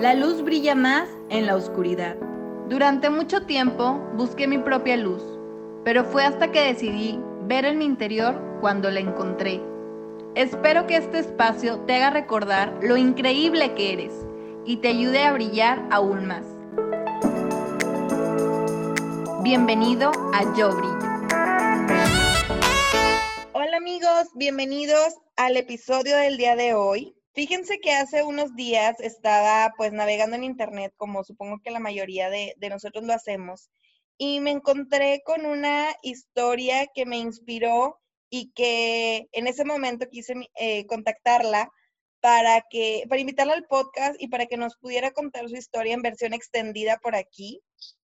La luz brilla más en la oscuridad. Durante mucho tiempo busqué mi propia luz, pero fue hasta que decidí ver en mi interior cuando la encontré. Espero que este espacio te haga recordar lo increíble que eres y te ayude a brillar aún más. Bienvenido a Yo Brillo. Hola amigos, bienvenidos al episodio del día de hoy. Fíjense que hace unos días estaba pues navegando en internet, como supongo que la mayoría de, nosotros lo hacemos, y me encontré con una historia que me inspiró y que en ese momento quise eh, contactarla para que, para invitarla al podcast y para que nos pudiera contar su historia en versión extendida por aquí.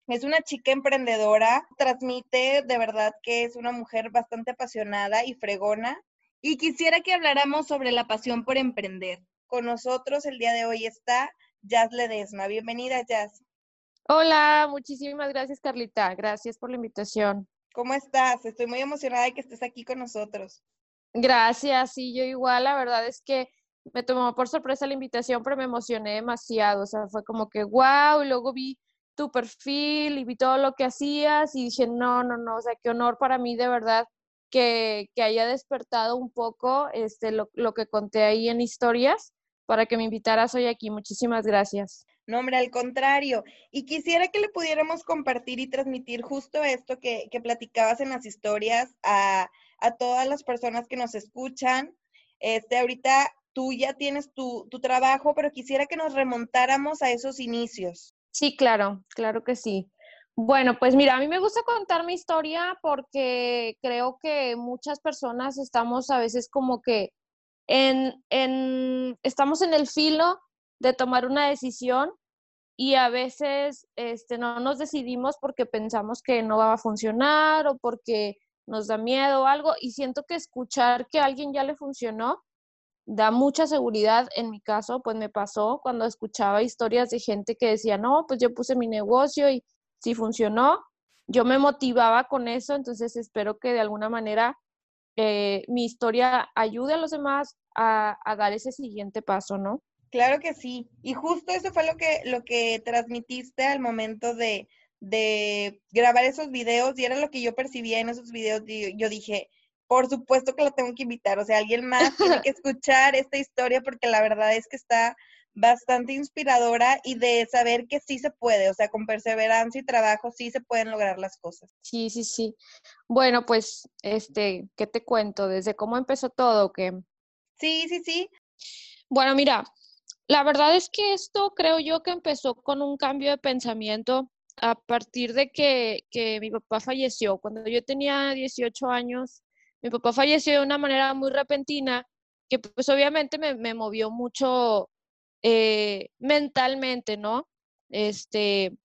Es una chica emprendedora, transmite de verdad que es una mujer bastante apasionada y fregona y quisiera que habláramos sobre la pasión por emprender. Con nosotros el día de hoy está Jazz Ledesma. Bienvenida, Jazz. Hola, muchísimas gracias, Carlita. Gracias por la invitación. ¿Cómo estás? Estoy muy emocionada de que estés aquí con nosotros. Gracias, sí, yo igual, la verdad es que me tomó por sorpresa la invitación, pero me emocioné demasiado, o sea, fue como que, wow, y luego vi tu perfil y vi todo lo que hacías y dije, no, no, no, o sea, qué honor para mí de verdad que, haya despertado un poco este, lo, que conté ahí en historias para que me invitaras hoy aquí. Muchísimas gracias. No, hombre, al contrario. Y quisiera que le pudiéramos compartir y transmitir justo esto que, platicabas en las historias a, todas las personas que nos escuchan. Este, ahorita tú ya tienes tu, tu trabajo, pero quisiera que nos remontáramos a esos inicios. Sí, claro, claro que sí. Bueno, pues mira, a mí me gusta contar mi historia porque creo que muchas personas estamos a veces como que en, en, estamos en el filo de tomar una decisión y a veces este, no nos decidimos porque pensamos que no va a funcionar o porque nos da miedo o algo y siento que escuchar que a alguien ya le funcionó da mucha seguridad. En mi caso, pues me pasó cuando escuchaba historias de gente que decía, no, pues yo puse mi negocio y si funcionó, yo me motivaba con eso, entonces espero que de alguna manera eh, mi historia ayude a los demás a, dar ese siguiente paso, ¿no? Claro que sí. Y justo eso fue lo que, lo que transmitiste al momento de, de grabar esos videos y era lo que yo percibía en esos videos. Yo dije, por supuesto que la tengo que invitar, o sea, alguien más tiene que escuchar esta historia porque la verdad es que está bastante inspiradora y de saber que sí se puede, o sea, con perseverancia y trabajo sí se pueden lograr las cosas. Sí, sí, sí. Bueno, pues, este, ¿qué te cuento? ¿Desde cómo empezó todo? que Sí, sí, sí. Bueno, mira, la verdad es que esto creo yo que empezó con un cambio de pensamiento a partir de que, que mi papá falleció. Cuando yo tenía 18 años, mi papá falleció de una manera muy repentina que pues obviamente me, me movió mucho eh, mentalmente, ¿no? Este,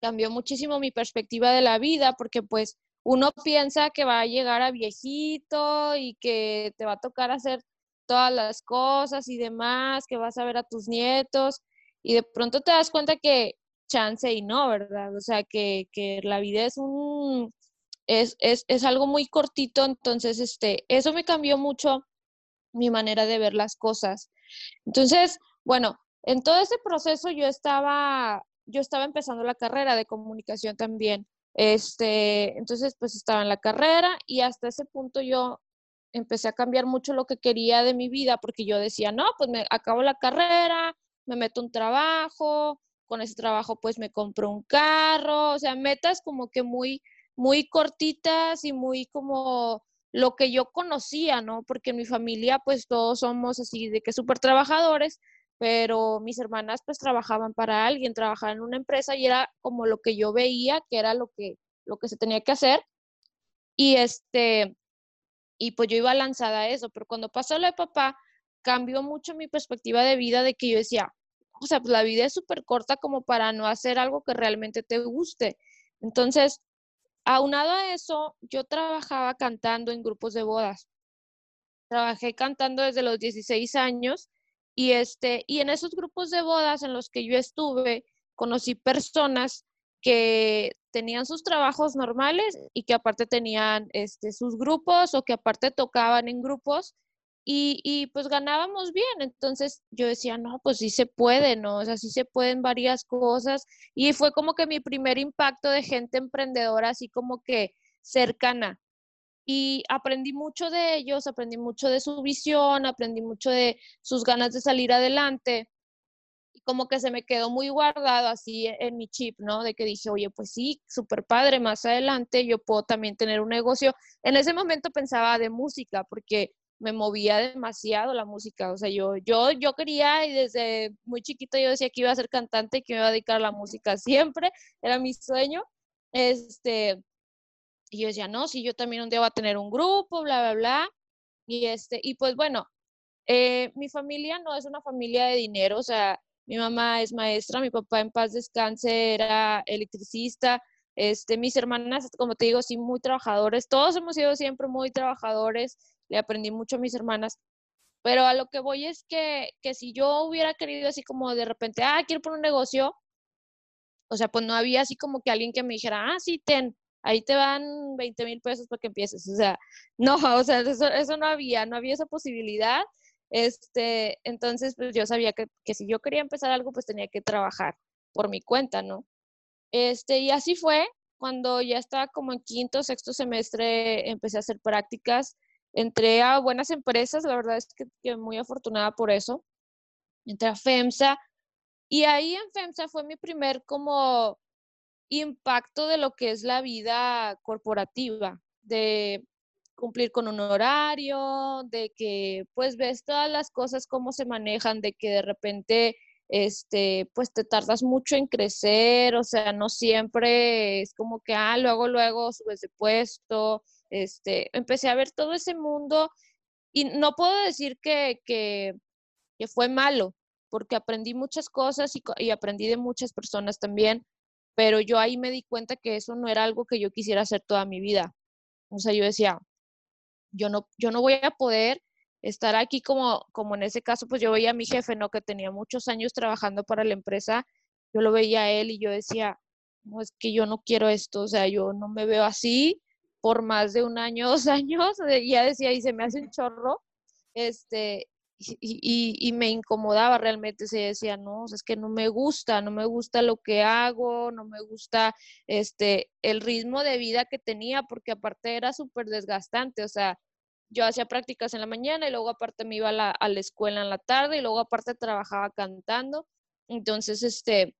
cambió muchísimo mi perspectiva de la vida porque pues uno piensa que va a llegar a viejito y que te va a tocar hacer todas las cosas y demás, que vas a ver a tus nietos y de pronto te das cuenta que chance y no, ¿verdad? O sea, que, que la vida es un, es, es, es, algo muy cortito, entonces, este, eso me cambió mucho mi manera de ver las cosas. Entonces, bueno, en todo ese proceso yo estaba, yo estaba empezando la carrera de comunicación también. Este, entonces, pues estaba en la carrera y hasta ese punto yo empecé a cambiar mucho lo que quería de mi vida porque yo decía, no, pues me acabo la carrera, me meto un trabajo, con ese trabajo pues me compro un carro, o sea, metas como que muy, muy cortitas y muy como lo que yo conocía, ¿no? Porque en mi familia pues todos somos así de que súper trabajadores, pero mis hermanas pues trabajaban para alguien, trabajaban en una empresa y era como lo que yo veía que era lo que, lo que se tenía que hacer. Y este, y pues yo iba lanzada a eso, pero cuando pasó lo de papá, cambió mucho mi perspectiva de vida de que yo decía, o sea, pues la vida es súper corta como para no hacer algo que realmente te guste. Entonces, aunado a eso, yo trabajaba cantando en grupos de bodas. Trabajé cantando desde los 16 años y, este, y en esos grupos de bodas en los que yo estuve, conocí personas que tenían sus trabajos normales y que aparte tenían este, sus grupos o que aparte tocaban en grupos y, y, pues ganábamos bien. Entonces yo decía, no, pues sí se puede, ¿no? O sea, sí se pueden varias cosas. Y fue como que mi primer impacto de gente emprendedora, así como que cercana. Y aprendí mucho de ellos, aprendí mucho de su visión, aprendí mucho de sus ganas de salir adelante. Y como que se me quedó muy guardado así en mi chip, ¿no? De que dije, oye, pues sí, súper padre, más adelante yo puedo también tener un negocio. En ese momento pensaba de música, porque me movía demasiado la música, o sea, yo, yo, yo quería y desde muy chiquito yo decía que iba a ser cantante que me iba a dedicar a la música siempre, era mi sueño, este, y yo decía, no, si yo también un día voy a tener un grupo, bla, bla, bla, y este, y pues bueno, eh, mi familia no es una familia de dinero, o sea, mi mamá es maestra, mi papá en paz descanse era electricista, este, mis hermanas, como te digo, sí, muy trabajadores, todos hemos sido siempre muy trabajadores, le aprendí mucho a mis hermanas. Pero a lo que voy es que, que si yo hubiera querido así como de repente, ah, quiero poner un negocio, o sea, pues no había así como que alguien que me dijera, ah, sí, ten, ahí te van 20 mil pesos para que empieces. O sea, no, o sea, eso, eso, no había, no había esa posibilidad. Este, entonces, pues yo sabía que, que, si yo quería empezar algo, pues tenía que trabajar por mi cuenta, ¿no? Este, y así fue, cuando ya estaba como en quinto, sexto semestre, empecé a hacer prácticas Entré a buenas empresas, la verdad es que, muy afortunada por eso. Entré a FEMSA y ahí en FEMSA fue mi primer como impacto de lo que es la vida corporativa, de cumplir con un horario, de que pues ves todas las cosas cómo se manejan, de que de repente este pues te tardas mucho en crecer, o sea, no siempre es como que ah, luego luego subes de puesto, este, empecé a ver todo ese mundo y no puedo decir que, que, fue malo, porque aprendí muchas cosas y, aprendí de muchas personas también, pero yo ahí me di cuenta que eso no era algo que yo quisiera hacer toda mi vida. O sea, yo decía, yo no, yo no voy a poder estar aquí como, como en ese caso, pues yo veía a mi jefe, ¿no? Que tenía muchos años trabajando para la empresa, yo lo veía a él y yo decía, no, es que yo no quiero esto, o sea, yo no me veo así, por más de un año, dos años, ya decía, y se me hace un chorro, este, y, y, me incomodaba realmente, se decía, no, es que no me gusta, no me gusta lo que hago, no me gusta este, el ritmo de vida que tenía, porque aparte era súper desgastante, o sea, yo hacía prácticas en la mañana y luego aparte me iba a la, escuela en la tarde y luego aparte trabajaba cantando, entonces, este,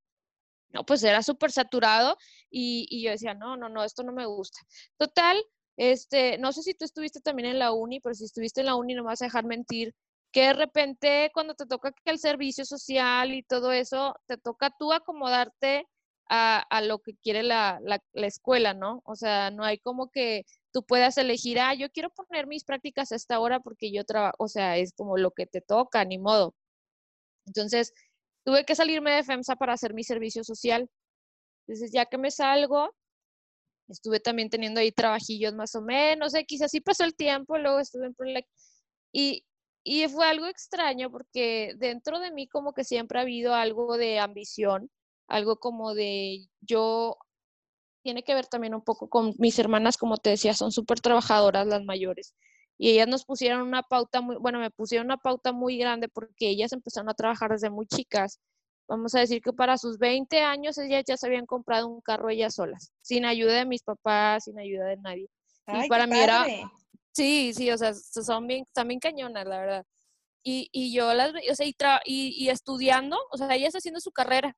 no, pues era súper saturado y, yo decía, no, no, no, esto no me gusta. Total, este, no sé si tú estuviste también en la uni, pero si estuviste en la uni no vas a dejar mentir, que de repente cuando te toca el servicio social y todo eso, te toca tú acomodarte a, a lo que quiere la, la, la, escuela, ¿no? O sea, no hay como que tú puedas elegir, ah, yo quiero poner mis prácticas a esta hora porque yo trabajo, o sea, es como lo que te toca, ni modo. Entonces, tuve que salirme de FEMSA para hacer mi servicio social. Entonces, ya que me salgo, estuve también teniendo ahí trabajillos más o menos, X, así pasó el tiempo, luego estuve en Prolec. Y, y fue algo extraño porque dentro de mí como que siempre ha habido algo de ambición, algo como de yo, tiene que ver también un poco con mis hermanas, como te decía, son súper trabajadoras las mayores y ellas nos pusieron una pauta muy, bueno, me pusieron una pauta muy grande porque ellas empezaron a trabajar desde muy chicas. Vamos a decir que para sus 20 años ellas ya se habían comprado un carro ellas solas, sin ayuda de mis papás, sin ayuda de nadie. y para mí era, sí, sí, o sea, son bien, también cañonas, la verdad. Y, y yo las, o sea, y, y, y estudiando, o sea, ellas haciendo su carrera,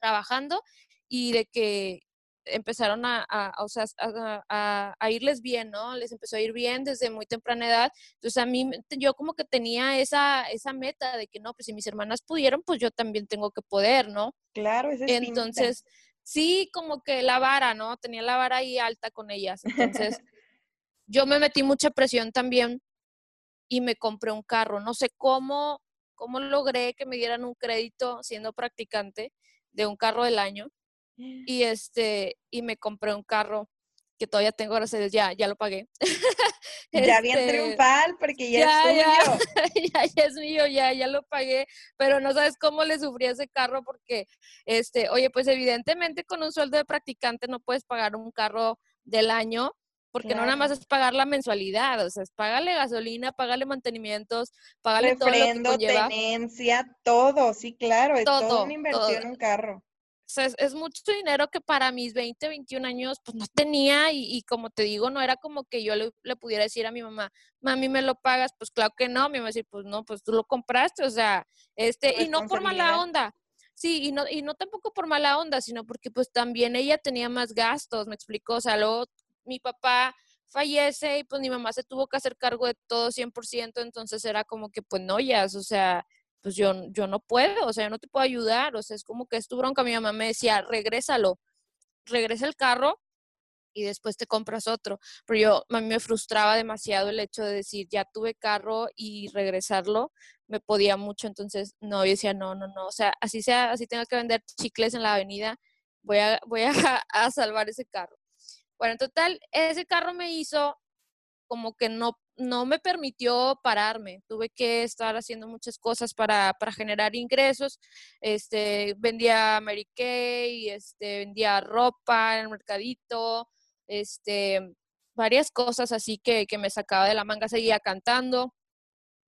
trabajando y de que empezaron a, o sea, a, irles bien, ¿no? Les empezó a ir bien desde muy temprana edad. Entonces a mí, yo como que tenía esa, esa meta de que no, pues si mis hermanas pudieron, pues yo también tengo que poder, ¿no? Claro, es Entonces, sí, como que la vara, ¿no? Tenía la vara ahí alta con ellas. Entonces, yo me metí mucha presión también y me compré un carro. No sé cómo, cómo logré que me dieran un crédito siendo practicante de un carro del año y este, y me compré un carro que todavía tengo, gracias a ya, ya lo pagué. ya bien este, triunfal, porque ya, es tuyo. Ya, ya, es mío, ya, ya lo pagué, pero no sabes cómo le sufrí ese carro porque, este, oye, pues evidentemente con un sueldo de practicante no puedes pagar un carro del año porque no nada más es pagar la mensualidad, o sea, es pagarle gasolina, pagarle mantenimientos, pagarle todo lo que tenencia, todo, sí, claro, es todo, toda una inversión en un carro. O sea, es, mucho dinero que para mis 20, 21 años, pues no tenía y, como te digo, no era como que yo le, pudiera decir a mi mamá, mami, ¿me lo pagas? Pues claro que no, iba a decir, pues no, pues tú lo compraste, o sea, este, y no por mala onda, Sí, y no, y no tampoco por mala onda, sino porque pues también ella tenía más gastos, me explicó, o sea, luego mi papá fallece y pues mi mamá se tuvo que hacer cargo de todo 100%, entonces era como que pues no, ya, o sea, pues yo, yo no puedo, o sea, yo no te puedo ayudar, o sea, es como que es tu bronca, mi mamá me decía, regrésalo, regresa el carro y después te compras otro, pero yo, a mí me frustraba demasiado el hecho de decir, ya tuve carro y regresarlo, me podía mucho, entonces no, yo decía, no, no, no, o sea, así sea, así tengo que vender chicles en la avenida, voy a, voy a, a salvar ese carro. Bueno, en total, ese carro me hizo como que no, no me permitió pararme. Tuve que estar haciendo muchas cosas para, para generar ingresos. Este, vendía Mary Kay, este, vendía ropa en el mercadito, este, varias cosas así que, que me sacaba de la manga, seguía cantando.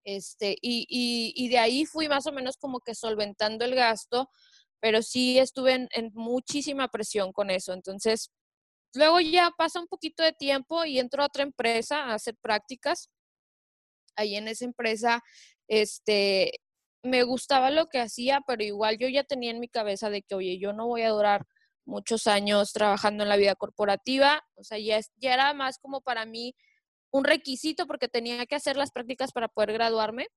Este, y, y, y, de ahí fui más o menos como que solventando el gasto, pero sí estuve en, en muchísima presión con eso. Entonces, Luego ya pasa un poquito de tiempo y entro a otra empresa a hacer prácticas. Ahí en esa empresa, este, me gustaba lo que hacía, pero igual yo ya tenía en mi cabeza de que, oye, yo no voy a durar muchos años trabajando en la vida corporativa. O sea, ya, era más como para mí un requisito porque tenía que hacer las prácticas para poder graduarme.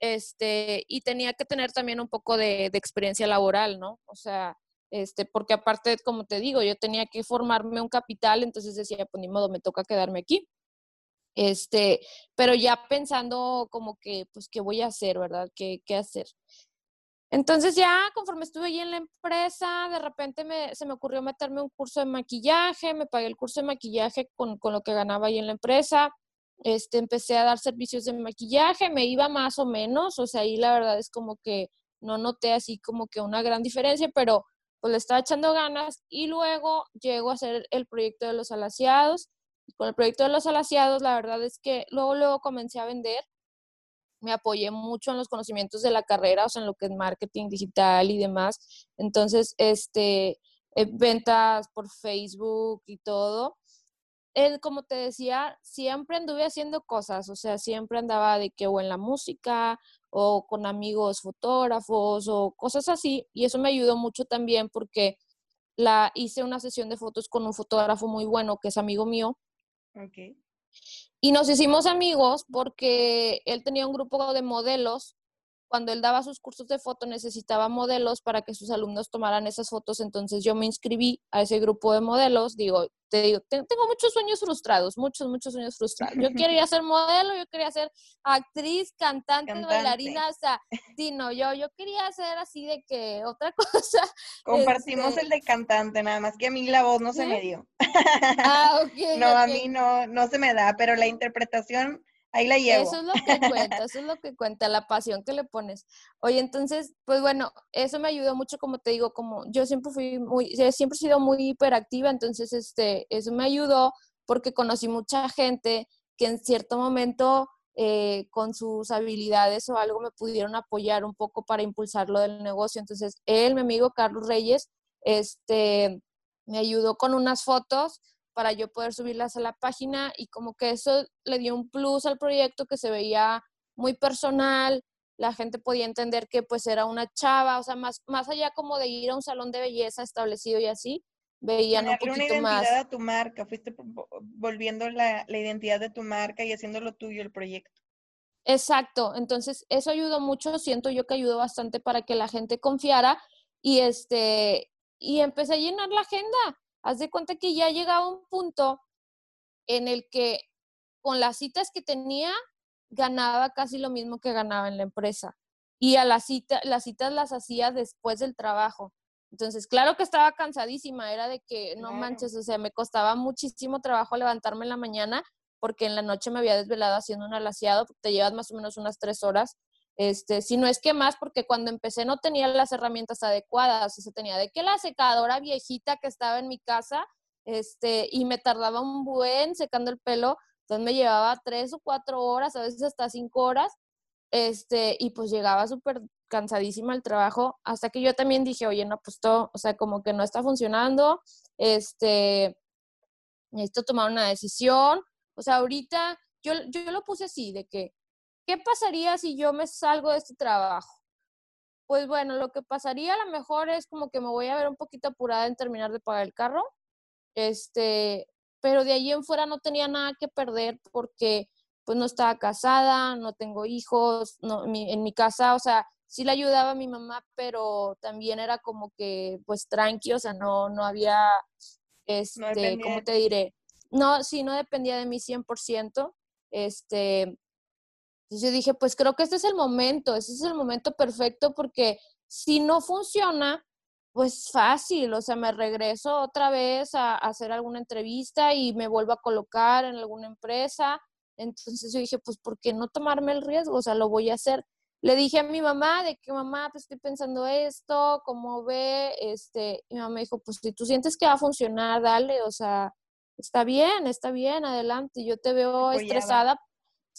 Este, y tenía que tener también un poco de, de experiencia laboral, ¿no? O sea, este, porque aparte, como te digo, yo tenía que formarme un capital, entonces decía, pues ni modo, me toca quedarme aquí. Este, pero ya pensando como que, pues, ¿qué voy a hacer, verdad? ¿Qué, qué hacer? Entonces ya conforme estuve ahí en la empresa, de repente me, se me ocurrió meterme un curso de maquillaje, me pagué el curso de maquillaje con, con, lo que ganaba ahí en la empresa, este, empecé a dar servicios de maquillaje, me iba más o menos, o sea, ahí la verdad es como que no noté así como que una gran diferencia, pero pues le estaba echando ganas y luego llego a hacer el proyecto de los alaciados. Con el proyecto de los alaciados, la verdad es que luego, luego comencé a vender. Me apoyé mucho en los conocimientos de la carrera, o sea, en lo que es marketing digital y demás. Entonces, este, eh, ventas por Facebook y todo. como te decía, siempre anduve haciendo cosas, o sea, siempre andaba de que o en la música o con amigos fotógrafos o cosas así. Y eso me ayudó mucho también porque la hice una sesión de fotos con un fotógrafo muy bueno que es amigo mío. Okay. Y nos hicimos amigos porque él tenía un grupo de modelos cuando él daba sus cursos de foto necesitaba modelos para que sus alumnos tomaran esas fotos, entonces yo me inscribí a ese grupo de modelos, digo, te digo, tengo muchos sueños frustrados, muchos, muchos sueños frustrados. Yo quería ser modelo, yo quería ser actriz, cantante, bailarina, o sea, sí, no, yo, yo quería ser así de que otra cosa. Compartimos este el de cantante, nada más que a mí la voz no se me dio. Ah, ok. no, a mí no, no se me da, pero la interpretación Ahí la llevo. Eso es lo que cuenta, eso es lo que cuenta, la pasión que le pones. Oye, entonces, pues bueno, eso me ayudó mucho, como te digo, como yo siempre fui muy, siempre he sido muy hiperactiva, entonces, este, eso me ayudó porque conocí mucha gente que en cierto momento eh, con sus habilidades o algo me pudieron apoyar un poco para impulsar lo del negocio. Entonces, él, mi amigo Carlos Reyes, este, me ayudó con unas fotos para yo poder subirlas a la página y como que eso le dio un plus al proyecto que se veía muy personal, la gente podía entender que pues era una chava, o sea, más, más allá como de ir a un salón de belleza establecido y así, veían un poquito una identidad más. a tu marca, fuiste volviendo la, la identidad de tu marca y haciendo lo tuyo el proyecto. Exacto, entonces eso ayudó mucho, siento yo que ayudó bastante para que la gente confiara y este y empecé a llenar la agenda haz de cuenta que ya llegaba un punto en el que con las citas que tenía ganaba casi lo mismo que ganaba en la empresa. Y a la cita, las citas las hacía después del trabajo. Entonces, claro que estaba cansadísima, era de que no manches, o sea, me costaba muchísimo trabajo levantarme en la mañana porque en la noche me había desvelado haciendo un alaciado, te llevas más o menos unas tres horas este, si no es que más, porque cuando empecé no tenía las herramientas adecuadas, o sea, tenía de que la secadora viejita que estaba en mi casa, este, y me tardaba un buen secando el pelo, entonces me llevaba tres o cuatro horas, a veces hasta cinco horas, este, y pues llegaba súper cansadísima al trabajo, hasta que yo también dije, oye, no, pues todo, o sea, como que no está funcionando, este, necesito tomar una decisión, o sea, ahorita yo, yo lo puse así, de que, ¿qué pasaría si yo me salgo de este trabajo? Pues bueno, lo que pasaría a lo mejor es como que me voy a ver un poquito apurada en terminar de pagar el carro, este, pero de allí en fuera no tenía nada que perder porque pues no estaba casada, no tengo hijos, no, en mi casa, o sea, sí le ayudaba a mi mamá, pero también era como que pues tranqui, o sea, no, no había, este, ¿cómo te diré? No, sí, no dependía de mí 100%, este, yo dije, pues creo que este es el momento, ese es el momento perfecto porque si no funciona, pues fácil, o sea, me regreso otra vez a, hacer alguna entrevista y me vuelvo a colocar en alguna empresa. Entonces yo dije, pues, ¿por qué no tomarme el riesgo? O sea, lo voy a hacer. Le dije a mi mamá de que mamá, pues estoy pensando esto, ¿cómo ve? Este, y mi mamá me dijo, pues si tú sientes que va a funcionar, dale, o sea, está bien, está bien, adelante. Yo te veo estresada.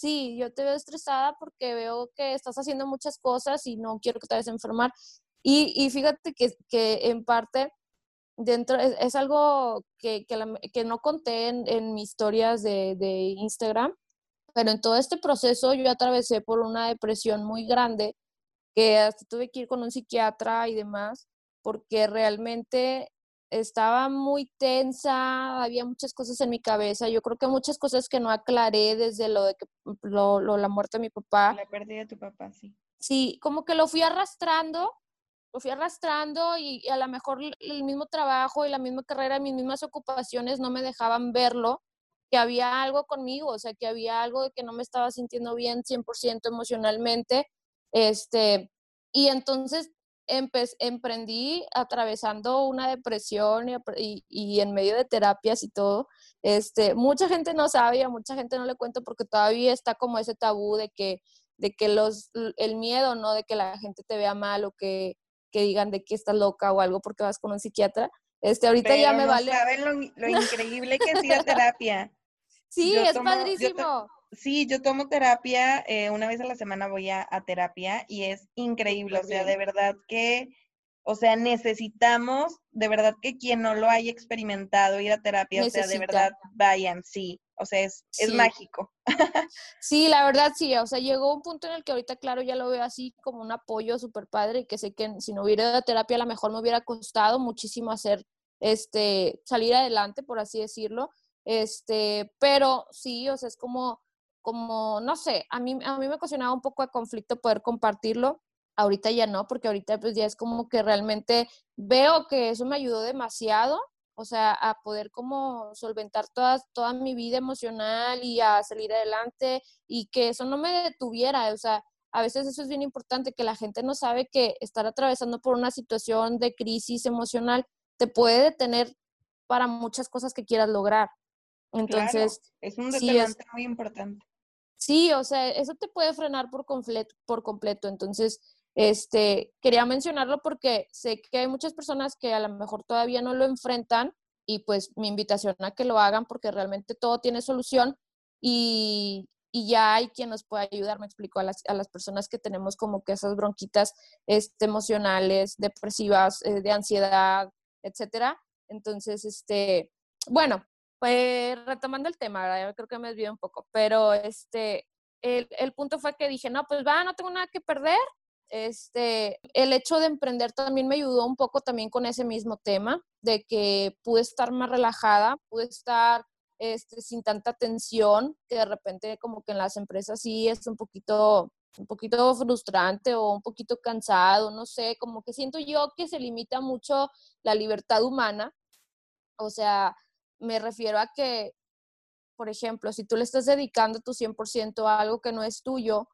Sí, yo te veo estresada porque veo que estás haciendo muchas cosas y no quiero que te vayas a enfermar. Y, fíjate que, en parte dentro es, algo que, que, no conté en, mis historias de, de, Instagram, pero en todo este proceso yo atravesé por una depresión muy grande que hasta tuve que ir con un psiquiatra y demás, porque realmente estaba muy tensa, había muchas cosas en mi cabeza, yo creo que muchas cosas que no aclaré desde lo de que, lo, lo la muerte de mi papá. La pérdida de tu papá, sí. Sí, como que lo fui arrastrando lo fui arrastrando y, a lo mejor el mismo trabajo y la misma carrera, mis mismas ocupaciones no me dejaban verlo, que había algo conmigo, o sea, que había algo de que no me estaba sintiendo bien 100% emocionalmente. Este, y entonces emprendí atravesando una depresión y, y, en medio de terapias y todo. Este, mucha gente no sabe, a mucha gente no le cuento porque todavía está como ese tabú de que, de que los, el miedo, ¿no? De que la gente te vea mal o que, que digan de que estás loca o algo porque vas con un psiquiatra. Este, ahorita ya me vale. saben lo, increíble que terapia. Sí, es padrísimo. Sí, yo tomo terapia, eh, una vez a la semana voy a, terapia y es increíble, o sea, de verdad que, o sea, necesitamos, de verdad que quien no lo haya experimentado ir a terapia, o sea, de verdad vayan, sí. O sea, es, es mágico. sí, la verdad sí. O sea, llegó un punto en el que ahorita, claro, ya lo veo así como un apoyo súper padre y que sé que si no hubiera ido a terapia, a lo mejor me hubiera costado muchísimo hacer, este, salir adelante, por así decirlo. Este, pero sí, o sea, es como, como, no sé, a mí, a mí me ocasionaba un poco de conflicto poder compartirlo. Ahorita ya no, porque ahorita pues ya es como que realmente veo que eso me ayudó demasiado o sea, a poder como solventar toda, toda mi vida emocional y a salir adelante y que eso no me detuviera, o sea, a veces eso es bien importante, que la gente no sabe que estar atravesando por una situación de crisis emocional te puede detener para muchas cosas que quieras lograr. Entonces, es un detonante muy importante. Sí, o sea, eso te puede frenar por completo, por completo. Entonces, este, quería mencionarlo porque sé que hay muchas personas que a lo mejor todavía no lo enfrentan y pues mi invitación a que lo hagan porque realmente todo tiene solución y, ya hay quien nos puede ayudar, me explico, a las, a las personas que tenemos como que esas bronquitas este, emocionales, depresivas, eh, de ansiedad, etcétera. Entonces, este, bueno, pues retomando el tema, creo que me desvié un poco, pero este, el, el punto fue que dije, no, pues va, no tengo nada que perder, este, el hecho de emprender también me ayudó un poco también con ese mismo tema, de que pude estar más relajada, pude estar este, sin tanta tensión, que de repente como que en las empresas sí es un poquito, un poquito frustrante o un poquito cansado, no sé, como que siento yo que se limita mucho la libertad humana. O sea, me refiero a que, por ejemplo, si tú le estás dedicando tu 100% a algo que no es tuyo,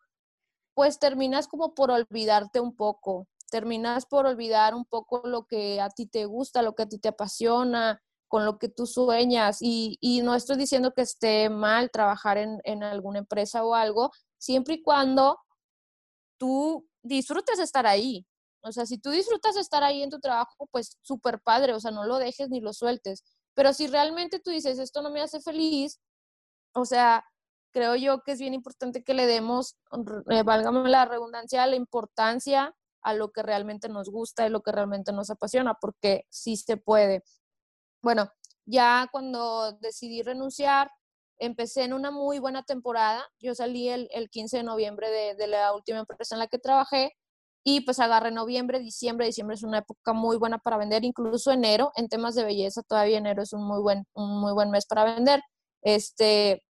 pues terminas como por olvidarte un poco, terminas por olvidar un poco lo que a ti te gusta, lo que a ti te apasiona, con lo que tú sueñas. Y, no estoy diciendo que esté mal trabajar en, en, alguna empresa o algo, siempre y cuando tú disfrutes estar ahí. O sea, si tú disfrutas estar ahí en tu trabajo, pues súper padre, o sea, no lo dejes ni lo sueltes. Pero si realmente tú dices, esto no me hace feliz, o sea, creo yo que es bien importante que le demos, eh, válgame la redundancia, la importancia a lo que realmente nos gusta y lo que realmente nos apasiona, porque sí se puede. Bueno, ya cuando decidí renunciar, empecé en una muy buena temporada. Yo salí el, 15 de noviembre de, de, la última empresa en la que trabajé y pues agarré noviembre, diciembre. Diciembre es una época muy buena para vender, incluso enero. En temas de belleza, todavía enero es un muy buen, un muy buen mes para vender. Este,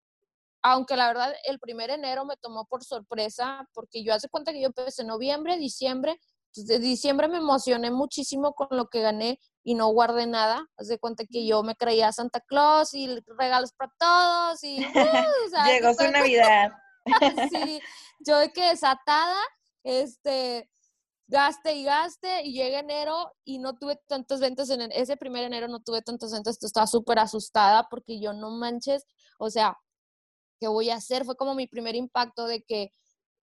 aunque la verdad el primer enero me tomó por sorpresa porque yo hace cuenta que yo empecé en noviembre, diciembre, de diciembre me emocioné muchísimo con lo que gané y no guardé nada. Haz de cuenta que yo me creía Santa Claus y regalos para todos y uh, llegó su Navidad. sí, yo de que desatada, este, gaste y gaste y llega enero y no tuve tantas ventas en ese primer enero no tuve tantas ventas, estaba súper asustada porque yo no manches, o sea, ¿qué voy a hacer? Fue como mi primer impacto de que,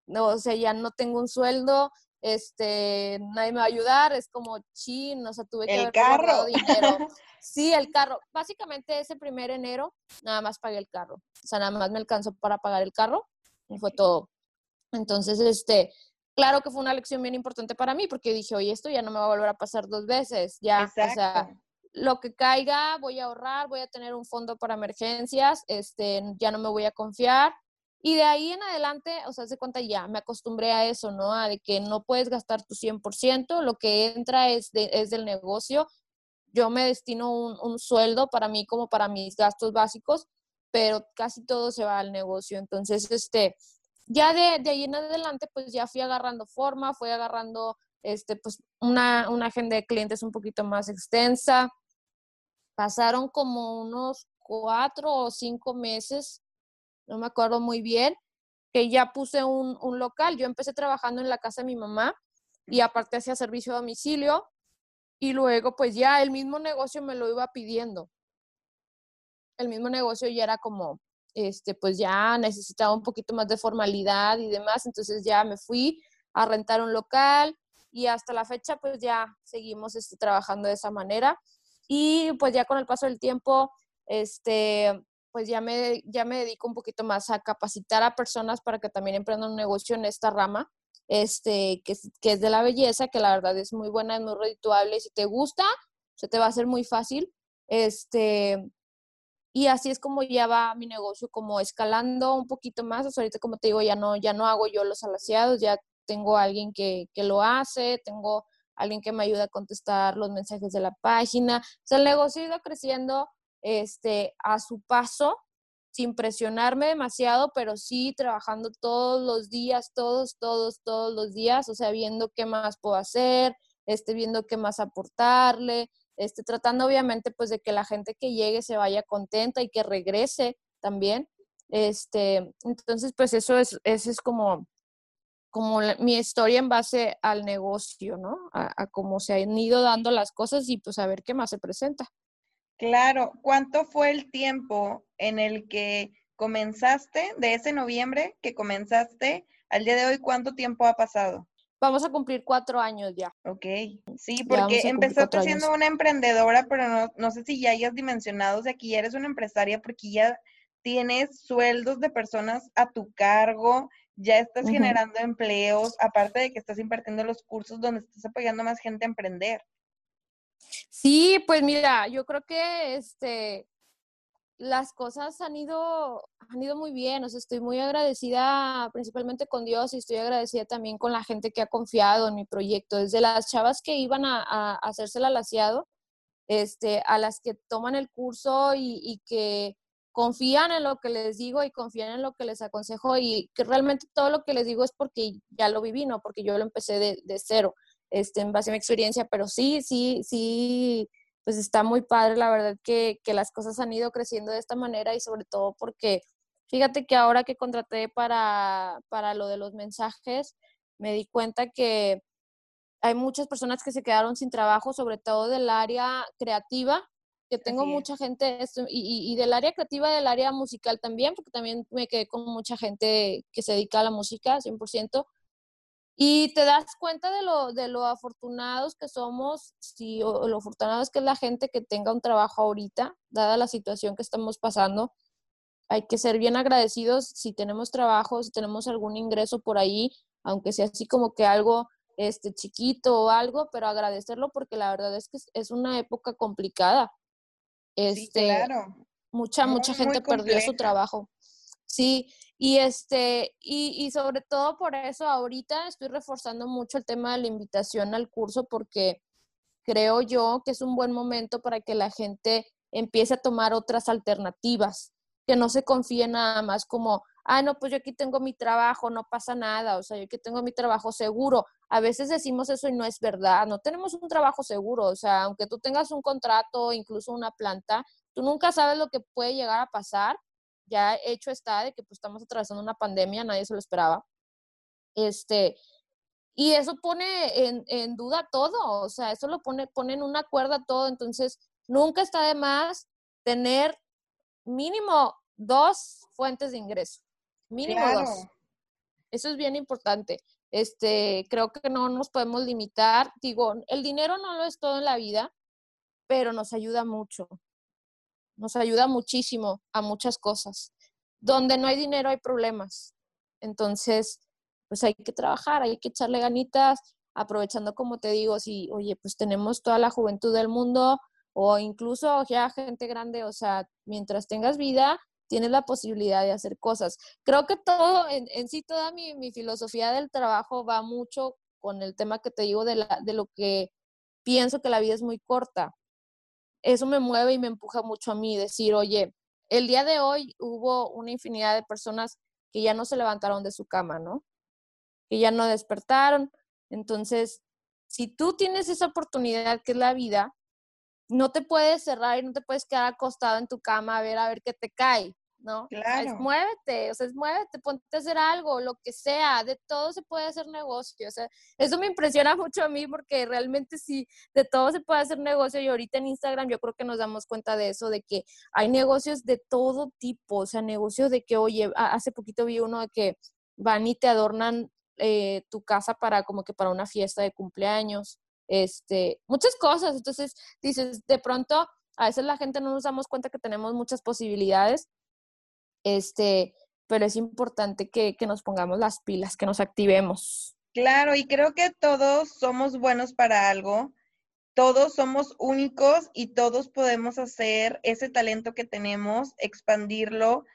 no, o sea, ya no tengo un sueldo, este, nadie me va a ayudar, es como chin, o sea, tuve que el carro. dinero. Sí, el carro. Básicamente ese primer enero nada más pagué el carro. O sea, nada más me alcanzó para pagar el carro y fue todo. Entonces, este, claro que fue una lección bien importante para mí porque dije, oye, esto ya no me va a volver a pasar dos veces. Ya, o sea, lo que caiga, voy a ahorrar, voy a tener un fondo para emergencias, este, ya no me voy a confiar. Y de ahí en adelante, o sea, se cuenta ya, me acostumbré a eso, ¿no? A de que no puedes gastar tu 100%, lo que entra es, de, es del negocio. Yo me destino un, un sueldo para mí como para mis gastos básicos, pero casi todo se va al negocio. Entonces, este, ya de, de ahí en adelante, pues ya fui agarrando forma, fui agarrando, este, pues una, una agenda de clientes un poquito más extensa, pasaron como unos cuatro o cinco meses, no me acuerdo muy bien, que ya puse un, un local. Yo empecé trabajando en la casa de mi mamá y aparte hacía servicio a domicilio y luego pues ya el mismo negocio me lo iba pidiendo. El mismo negocio ya era como, este, pues ya necesitaba un poquito más de formalidad y demás, entonces ya me fui a rentar un local y hasta la fecha pues ya seguimos este, trabajando de esa manera. Y pues ya con el paso del tiempo, este, pues ya me, ya me dedico un poquito más a capacitar a personas para que también emprendan un negocio en esta rama, este, que, que es de la belleza, que la verdad es muy buena, es muy redituable. Si te gusta, se te va a hacer muy fácil. Este, y así es como ya va mi negocio, como escalando un poquito más. ahorita, como te digo, ya no, ya no hago yo los alaciados, ya tengo alguien que, que lo hace, tengo alguien que me ayuda a contestar los mensajes de la página. O sea, el negocio ha ido creciendo este, a su paso, sin presionarme demasiado, pero sí trabajando todos los días, todos, todos, todos los días, o sea, viendo qué más puedo hacer, este, viendo qué más aportarle, este, tratando obviamente pues de que la gente que llegue se vaya contenta y que regrese también. Este, entonces, pues eso es, eso es como como mi historia en base al negocio, ¿no? A, cómo se han ido dando las cosas y pues a ver qué más se presenta. Claro, ¿cuánto fue el tiempo en el que comenzaste, de ese noviembre que comenzaste al día de hoy, cuánto tiempo ha pasado? Vamos a cumplir cuatro años ya. Ok, sí, porque empezaste siendo una emprendedora, pero no, no sé si ya hayas dimensionado, o sea, que ya eres una empresaria porque ya tienes sueldos de personas a tu cargo, ya estás generando empleos, aparte de que estás invirtiendo los cursos donde estás apoyando a más gente a emprender. Sí, pues mira, yo creo que este las cosas han ido, han ido muy bien, o sea, estoy muy agradecida principalmente con Dios y estoy agradecida también con la gente que ha confiado en mi proyecto, desde las chavas que iban a, a, hacerse el alaciado, este, a las que toman el curso y, que confían en lo que les digo y confían en lo que les aconsejo y que realmente todo lo que les digo es porque ya lo viví, no porque yo lo empecé de, de cero, este, en base a mi experiencia, pero sí, sí, sí, pues está muy padre, la verdad que, que las cosas han ido creciendo de esta manera y sobre todo porque fíjate que ahora que contraté para, para lo de los mensajes, me di cuenta que hay muchas personas que se quedaron sin trabajo, sobre todo del área creativa, que tengo mucha gente y, y, del área creativa, del área musical también, porque también me quedé con mucha gente que se dedica a la música 100%, Y te das cuenta de lo, de lo afortunados que somos, si, o lo afortunados que es la gente que tenga un trabajo ahorita, dada la situación que estamos pasando. Hay que ser bien agradecidos si tenemos trabajo, si tenemos algún ingreso por ahí, aunque sea así como que algo este, chiquito o algo, pero agradecerlo porque la verdad es que es una época complicada. Este, claro. Mucha, mucha gente perdió su trabajo. Sí, y este, y, y, sobre todo por eso ahorita estoy reforzando mucho el tema de la invitación al curso porque creo yo que es un buen momento para que la gente empiece a tomar otras alternativas, que no se confíe nada más como, ah, no, pues yo aquí tengo mi trabajo, no pasa nada, o sea, yo aquí tengo mi trabajo seguro. A veces decimos eso y no es verdad, no tenemos un trabajo seguro, o sea, aunque tú tengas un contrato, incluso una planta, tú nunca sabes lo que puede llegar a pasar. Ya hecho está de que pues estamos atravesando una pandemia, nadie se lo esperaba. Este, y eso pone en, en duda todo, o sea, eso lo pone, pone en una cuerda todo, entonces nunca está de más tener mínimo dos fuentes de ingreso. Mínimo dos. Eso es bien importante. Este, creo que no nos podemos limitar. Digo, el dinero no lo es todo en la vida, pero nos ayuda mucho. Nos ayuda muchísimo a muchas cosas. Donde no hay dinero hay problemas. Entonces, pues hay que trabajar, hay que echarle ganitas, aprovechando, como te digo, si, oye, pues tenemos toda la juventud del mundo o incluso ya gente grande, o sea, mientras tengas vida, tienes la posibilidad de hacer cosas. Creo que todo, en, sí, toda mi, filosofía del trabajo va mucho con el tema que te digo de, la, de lo que pienso que la vida es muy corta. Eso me mueve y me empuja mucho a mí decir, oye, el día de hoy hubo una infinidad de personas que ya no se levantaron de su cama, ¿no? Que ya no despertaron. Entonces, si tú tienes esa oportunidad que es la vida, no te puedes cerrar y no te puedes quedar acostado en tu cama a ver a ver qué te cae. ¿No? Claro. Es, muévete, o sea, es muévete, ponte a hacer algo, lo que sea, de todo se puede hacer negocio, o sea, eso me impresiona mucho a mí porque realmente sí, de todo se puede hacer negocio y ahorita en Instagram yo creo que nos damos cuenta de eso, de que hay negocios de todo tipo, o sea, negocios de que, oye, hace poquito vi uno de que van y te adornan eh, tu casa para como que para una fiesta de cumpleaños, este, muchas cosas, entonces dices, de pronto, a veces la gente no nos damos cuenta que tenemos muchas posibilidades este, pero es importante que, que nos pongamos las pilas, que nos activemos. Claro, y creo que todos somos buenos para algo, todos somos únicos y todos podemos hacer ese talento que tenemos, expandirlo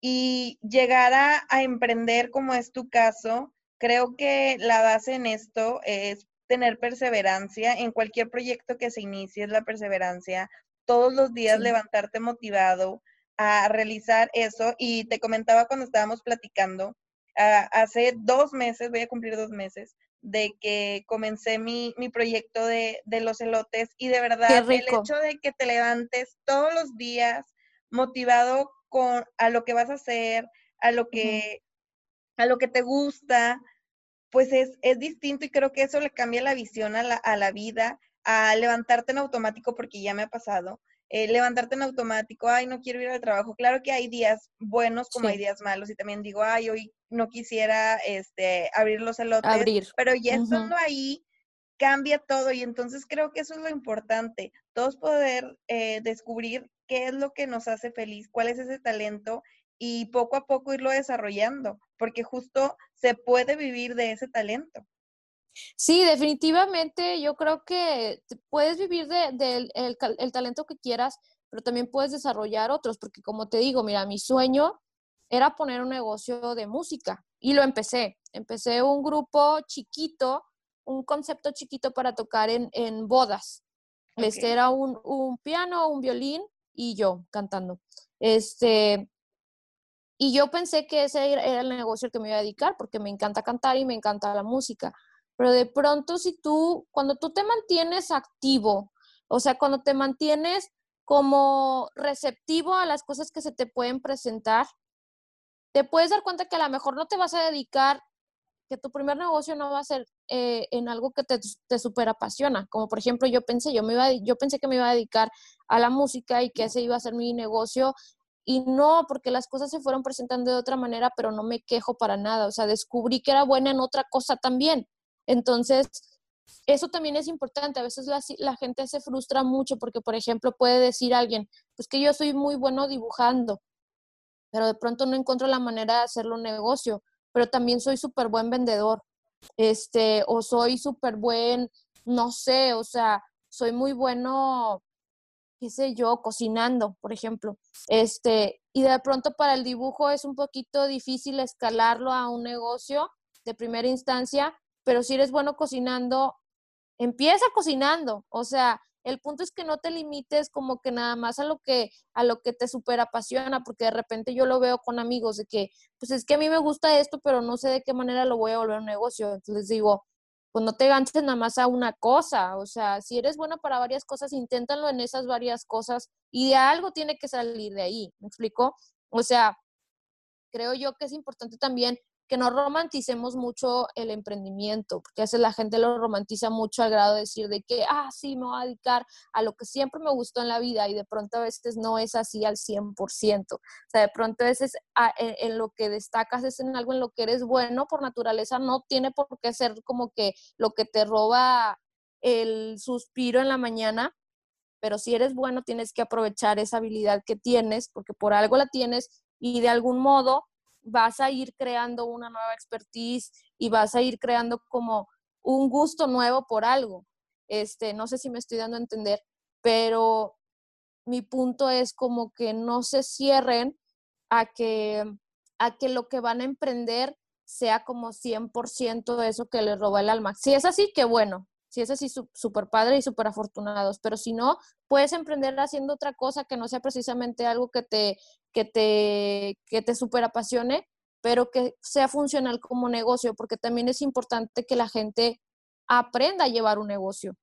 y llegar a, a, emprender como es tu caso. Creo que la base en esto es tener perseverancia en cualquier proyecto que se inicie, es la perseverancia. Todos los días levantarte motivado, a realizar eso y te comentaba cuando estábamos platicando, ah, hace dos meses, voy a cumplir dos meses, de que comencé mi, mi proyecto de, de, los elotes y de verdad el hecho de que te levantes todos los días motivado con a lo que vas a hacer, a lo que, a lo que te gusta, pues es, es distinto y creo que eso le cambia la visión a la, a la vida, a levantarte en automático porque ya me ha pasado, eh, levantarte en automático, ay, no quiero ir al trabajo. Claro que hay días buenos como hay días malos y también digo, ay, hoy no quisiera este, abrir los elotes, abrir. pero ya estando ahí cambia todo y entonces creo que eso es lo importante, todos poder eh, descubrir qué es lo que nos hace feliz, cuál es ese talento y poco a poco irlo desarrollando, porque justo se puede vivir de ese talento. Sí, definitivamente yo creo que puedes vivir del de, el, talento que quieras, pero también puedes desarrollar otros, porque como te digo, mira, mi sueño era poner un negocio de música y lo empecé. Empecé un grupo chiquito, un concepto chiquito para tocar en, en bodas. Este era un, un, piano, un violín y yo cantando. Este, y yo pensé que ese era el negocio al que me iba a dedicar porque me encanta cantar y me encanta la música pero de pronto si tú, cuando tú te mantienes activo, o sea, cuando te mantienes como receptivo a las cosas que se te pueden presentar, te puedes dar cuenta que a lo mejor no te vas a dedicar, que tu primer negocio no va a ser eh, en algo que te, te super apasiona. Como por ejemplo, yo pensé, yo, me iba, yo pensé que me iba a dedicar a la música y que ese iba a ser mi negocio y no, porque las cosas se fueron presentando de otra manera, pero no me quejo para nada, o sea, descubrí que era buena en otra cosa también. Entonces, eso también es importante. A veces la, gente se frustra mucho porque, por ejemplo, puede decir alguien, pues que yo soy muy bueno dibujando, pero de pronto no encuentro la manera de hacerlo un negocio, pero también soy súper buen vendedor, este, o soy súper buen, no sé, o sea, soy muy bueno, qué sé yo, cocinando, por ejemplo. Este, y de pronto para el dibujo es un poquito difícil escalarlo a un negocio de primera instancia, pero si eres bueno cocinando, empieza cocinando, o sea, el punto es que no te limites como que nada más a lo que a lo que te super apasiona, porque de repente yo lo veo con amigos de que pues es que a mí me gusta esto, pero no sé de qué manera lo voy a volver un negocio. Entonces digo, pues no te ganches nada más a una cosa, o sea, si eres bueno para varias cosas, inténtalo en esas varias cosas y algo tiene que salir de ahí, ¿me explico? O sea, creo yo que es importante también que no romanticemos mucho el emprendimiento, porque a veces la gente lo romantiza mucho al grado de decir de que, ah, sí, me voy a dedicar a lo que siempre me gustó en la vida y de pronto a veces no es así al 100%. O sea, de pronto a veces en, en, lo que destacas es en algo en lo que eres bueno por naturaleza, no tiene por qué ser como que lo que te roba el suspiro en la mañana, pero si eres bueno tienes que aprovechar esa habilidad que tienes, porque por algo la tienes y de algún modo vas a ir creando una nueva expertise y vas a ir creando como un gusto nuevo por algo. Este, no sé si me estoy dando a entender, pero mi punto es como que no se cierren a que, a que lo que van a emprender sea como 100% eso que les roba el alma. Si es así, qué bueno, si es así, súper padre y súper afortunados, pero si no, puedes emprender haciendo otra cosa que no sea precisamente algo que te, que te, que te súper apasione, pero que sea funcional como negocio, porque también es importante que la gente aprenda a llevar un negocio.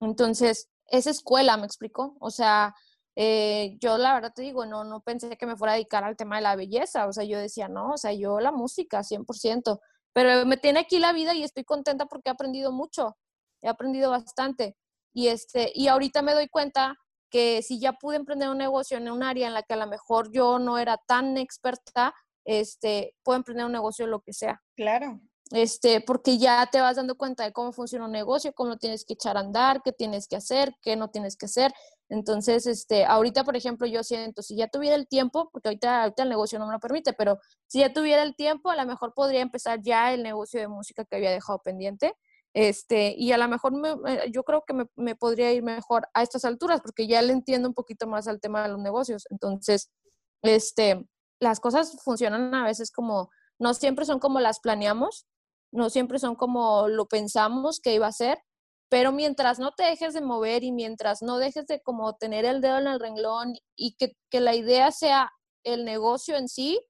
Entonces, es escuela, ¿me explico? O sea, eh, yo la verdad te digo, no, no pensé que me fuera a dedicar al tema de la belleza, o sea, yo decía, no, o sea, yo la música, 100%, pero me tiene aquí la vida y estoy contenta porque he aprendido mucho he aprendido bastante. Y, este, y ahorita me doy cuenta que si ya pude emprender un negocio en un área en la que a lo mejor yo no era tan experta, este, puedo emprender un negocio lo que sea. Claro. Este, porque ya te vas dando cuenta de cómo funciona un negocio, cómo lo tienes que echar a andar, qué tienes que hacer, qué no tienes que hacer. Entonces, este, ahorita, por ejemplo, yo siento, si ya tuviera el tiempo, porque ahorita, ahorita el negocio no me lo permite, pero si ya tuviera el tiempo, a lo mejor podría empezar ya el negocio de música que había dejado pendiente este, y a lo mejor eh, yo creo que me, me, podría ir mejor a estas alturas porque ya le entiendo un poquito más al tema de los negocios. Entonces, este, las cosas funcionan a veces como, no siempre son como las planeamos, no siempre son como lo pensamos que iba a ser, pero mientras no te dejes de mover y mientras no dejes de como tener el dedo en el renglón y que, que la idea sea el negocio en sí,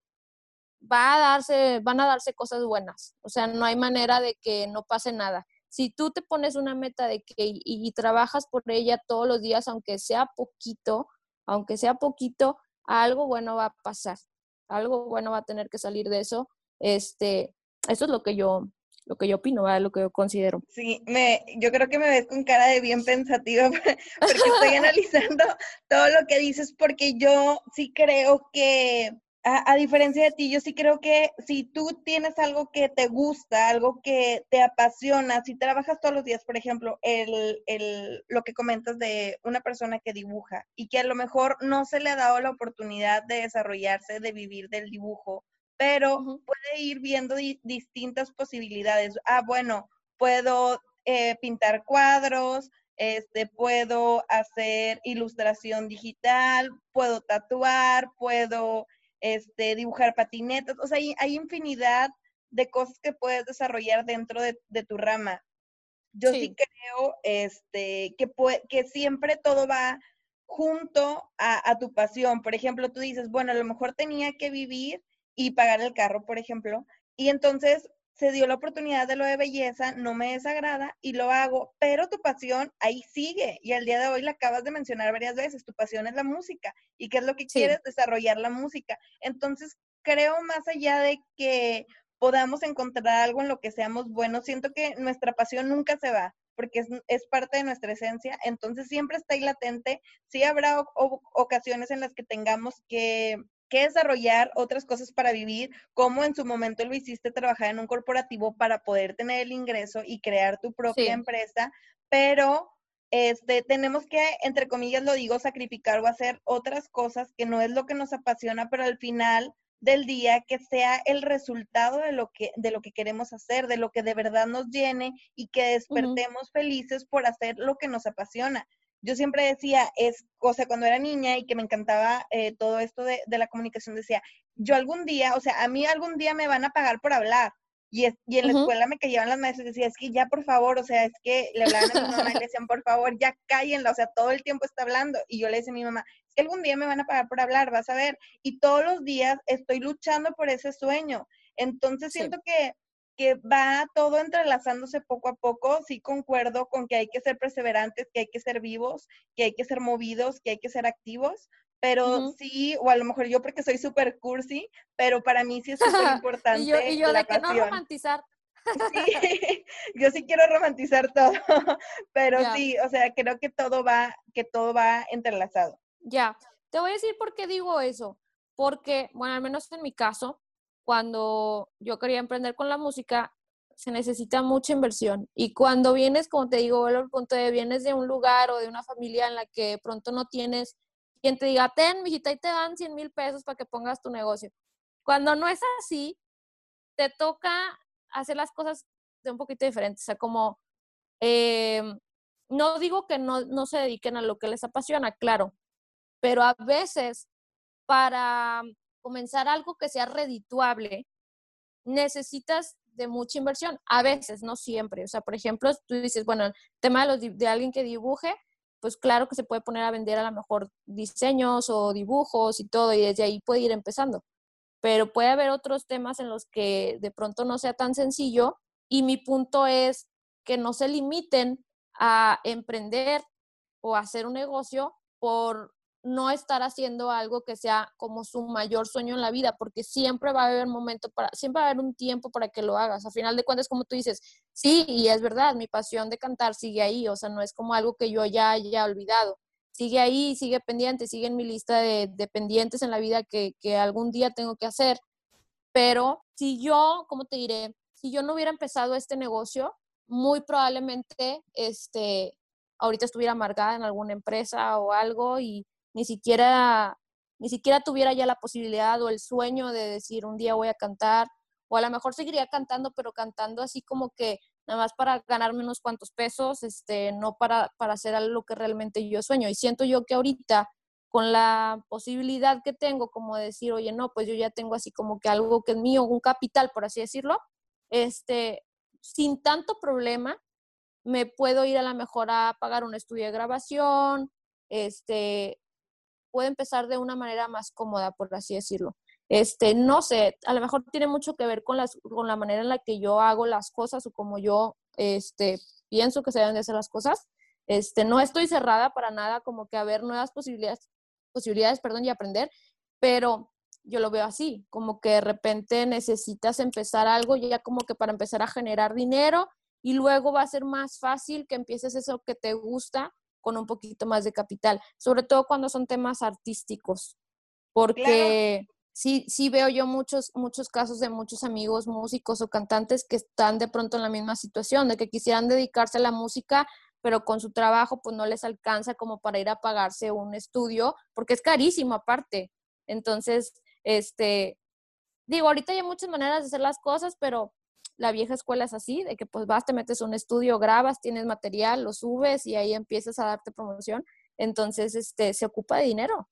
va a darse, van a darse cosas buenas. O sea, no hay manera de que no pase nada. Si tú te pones una meta de que y, trabajas por ella todos los días, aunque sea poquito, aunque sea poquito, algo bueno va a pasar. Algo bueno va a tener que salir de eso. Este, eso es lo que yo lo que yo opino, lo que yo considero. Sí, me, yo creo que me ves con cara de bien pensativa porque estoy analizando todo lo que dices porque yo sí creo que a, diferencia de ti, yo sí creo que si tú tienes algo que te gusta, algo que te apasiona, si trabajas todos los días, por ejemplo, el, el, lo que comentas de una persona que dibuja y que a lo mejor no se le ha dado la oportunidad de desarrollarse, de vivir del dibujo, pero puede ir viendo distintas posibilidades. Ah, bueno, puedo eh, pintar cuadros, este, puedo hacer ilustración digital, puedo tatuar, puedo este, dibujar patinetas, o sea, hay, infinidad de cosas que puedes desarrollar dentro de, tu rama. Yo sí, creo este, que, que siempre todo va junto a, a, tu pasión. Por ejemplo, tú dices, bueno, a lo mejor tenía que vivir y pagar el carro, por ejemplo, y entonces se dio la oportunidad de lo de belleza, no me desagrada y lo hago, pero tu pasión ahí sigue y al día de hoy la acabas de mencionar varias veces, tu pasión es la música y qué es lo que quieres desarrollar la música. Entonces, creo más allá de que podamos encontrar algo en lo que seamos buenos, siento que nuestra pasión nunca se va, porque es, parte de nuestra esencia, entonces siempre está ahí latente. Sí habrá ocasiones en las que tengamos que, desarrollar otras cosas para vivir, como en su momento lo hiciste trabajar en un corporativo para poder tener el ingreso y crear tu propia empresa, pero este, tenemos que, entre comillas lo digo, sacrificar o hacer otras cosas que no es lo que nos apasiona, pero al final del día que sea el resultado de lo que de lo que queremos hacer, de lo que de verdad nos llene y que despertemos felices por hacer lo que nos apasiona. Yo siempre decía, es, o sea, cuando era niña y que me encantaba eh, todo esto de, de la comunicación, decía, yo algún día, o sea, a mí algún día me van a pagar por hablar, y, y en la escuela me callaban las maestras y decía, es que ya por favor, o sea, es que le hablaban a mi mamá y le decían, por favor, ya cállenla, o sea, todo el tiempo está hablando. Y yo le decía a mi mamá, es que algún día me van a pagar por hablar, vas a ver. Y todos los días estoy luchando por ese sueño. Entonces siento que, que va todo entrelazándose poco a poco. Sí concuerdo con que hay que ser perseverantes, que hay que ser vivos, que hay que ser movidos, que hay que ser activos, pero sí, o a lo mejor yo porque soy súper cursi, pero para mí sí es súper importante. y yo, y yo de que no romantizar. Sí, yo sí quiero romantizar todo, pero sí, o sea, creo que todo va, que todo va entrelazado. Ya, te voy a decir por qué digo eso, porque, bueno, al menos en mi caso, cuando yo quería emprender con la música, se necesita mucha inversión. Y cuando vienes, como te digo, al punto de vienes de un lugar o de una familia en la que pronto no tienes quien te diga, ten, mijita, y te dan 100 mil pesos para que pongas tu negocio. Cuando no es así, te toca hacer las cosas de un poquito diferente. O sea, como, em, no digo que no, no se dediquen a lo que les apasiona, claro, pero a veces para comenzar algo que sea redituable, necesitas de mucha inversión. A veces, no siempre. O sea, por ejemplo, tú dices, bueno, el tema de, alguien que dibuje, pues claro que se puede poner a vender a lo mejor diseños o dibujos y todo, y desde ahí puede ir empezando. Pero puede haber otros temas en los que de pronto no sea tan sencillo y mi punto es que no se limiten a emprender o hacer un negocio por no estar haciendo algo que sea como su mayor sueño en la vida, porque siempre va a haber momento para, siempre va a haber un tiempo para que lo hagas. A final de cuentas, como tú dices, sí, y es verdad, mi pasión de cantar sigue ahí, o sea, no es como algo que yo ya haya olvidado. Sigue ahí, sigue pendiente, sigue en mi lista de, de pendientes en la vida que, que algún día tengo que hacer. Pero si yo, ¿cómo te diré? Si yo no hubiera empezado este negocio, muy probablemente este, ahorita estuviera amargada en alguna empresa o algo y ni siquiera, ni siquiera tuviera ya la posibilidad o el sueño de decir un día voy a cantar, o a lo mejor seguiría cantando, pero cantando así como que nada más para ganarme unos cuantos pesos, este, no para, para hacer algo que realmente yo sueño. Y siento yo que ahorita, con la posibilidad que tengo, como decir, oye, no, pues yo ya tengo así como que algo que es mío, un capital, por así decirlo, este, sin tanto problema, me puedo ir a la mejor a pagar un estudio de grabación, este, puede empezar de una manera más cómoda, por así decirlo. Este, no sé, a lo mejor tiene mucho que ver con, las, con la manera en la que yo hago las cosas o como yo este, pienso que se deben de hacer las cosas. Este, no estoy cerrada para nada, como que a ver nuevas posibilidades, posibilidades, perdón, y aprender, pero yo lo veo así, como que de repente necesitas empezar algo ya como que para empezar a generar dinero y luego va a ser más fácil que empieces eso que te gusta con un poquito más de capital, sobre todo cuando son temas artísticos, porque sí, sí veo yo muchos, muchos casos de muchos amigos músicos o cantantes que están de pronto en la misma situación, de que quisieran dedicarse a la música, pero con su trabajo pues no les alcanza como para ir a pagarse un estudio, porque es carísimo aparte. Entonces, este, digo, ahorita hay muchas maneras de hacer las cosas, pero la vieja escuela es así, de que pues vas, te metes un estudio, grabas, tienes material, lo subes y ahí empiezas a darte promoción. Entonces, este, se ocupa de dinero.